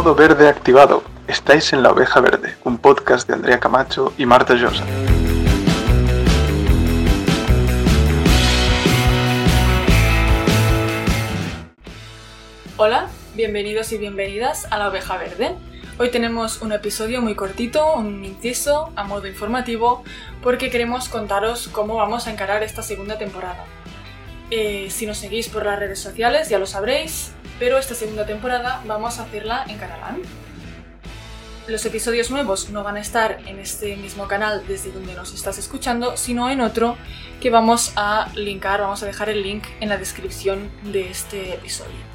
Modo verde activado. Estáis en La Oveja Verde, un podcast de Andrea Camacho y Marta Llosa. Hola, bienvenidos y bienvenidas a La Oveja Verde. Hoy tenemos un episodio muy cortito, un inciso a modo informativo, porque queremos contaros cómo vamos a encarar esta segunda temporada. Eh, si nos seguís por las redes sociales ya lo sabréis, pero esta segunda temporada vamos a hacerla en catalán. Los episodios nuevos no van a estar en este mismo canal desde donde nos estás escuchando, sino en otro que vamos a linkar, vamos a dejar el link en la descripción de este episodio.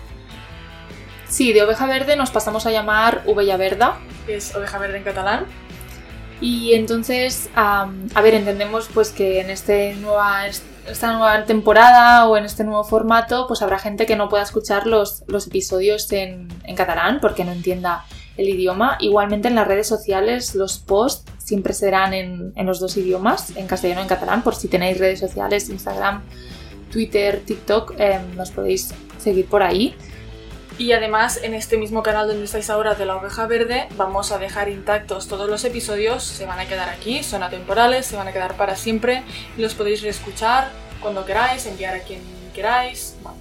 Sí, de oveja verde nos pasamos a llamar Ovella Verda. que es oveja verde en catalán. Y entonces, a ver, entendemos pues que en este nueva, esta nueva temporada o en este nuevo formato, pues habrá gente que no pueda escuchar los, los episodios en, en catalán porque no entienda el idioma. Igualmente en las redes sociales los posts siempre serán en, en los dos idiomas, en castellano y en catalán, por si tenéis redes sociales, Instagram, Twitter, TikTok, em, nos podéis seguir por ahí. Y además, en este mismo canal donde estáis ahora de la oveja verde, vamos a dejar intactos todos los episodios, se van a quedar aquí, son atemporales, se van a quedar para siempre los podéis reescuchar cuando queráis, enviar a quien queráis. Bueno,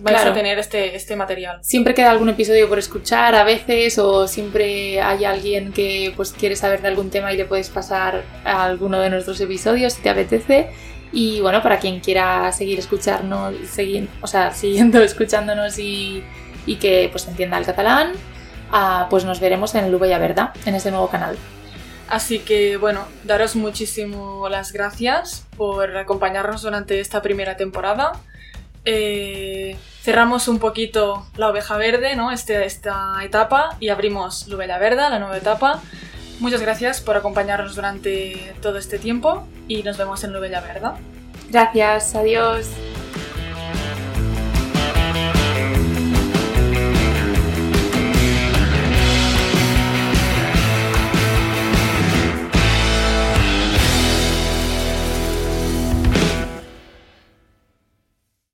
vais Claro. a tener este, este material. Siempre queda algún episodio por escuchar a veces o siempre hay alguien que pues quiere saber de algún tema y le puedes pasar a alguno de nuestros episodios si te apetece. Y bueno, para quien quiera seguir escucharnos, seguir, o sea, siguiendo escuchándonos y, y que pues entienda el catalán, ah, pues nos veremos en el Ubella Verda, en este nuevo canal. Así que bueno, daros muchísimo las gracias por acompañarnos durante esta primera temporada. Eh, cerramos un poquito la oveja verde, ¿no? Este- esta etapa y abrimos Lubella Verda, la nueva etapa. Muchas gracias por acompañarnos durante todo este tiempo y nos vemos en Lubella Verda. Gracias, adiós.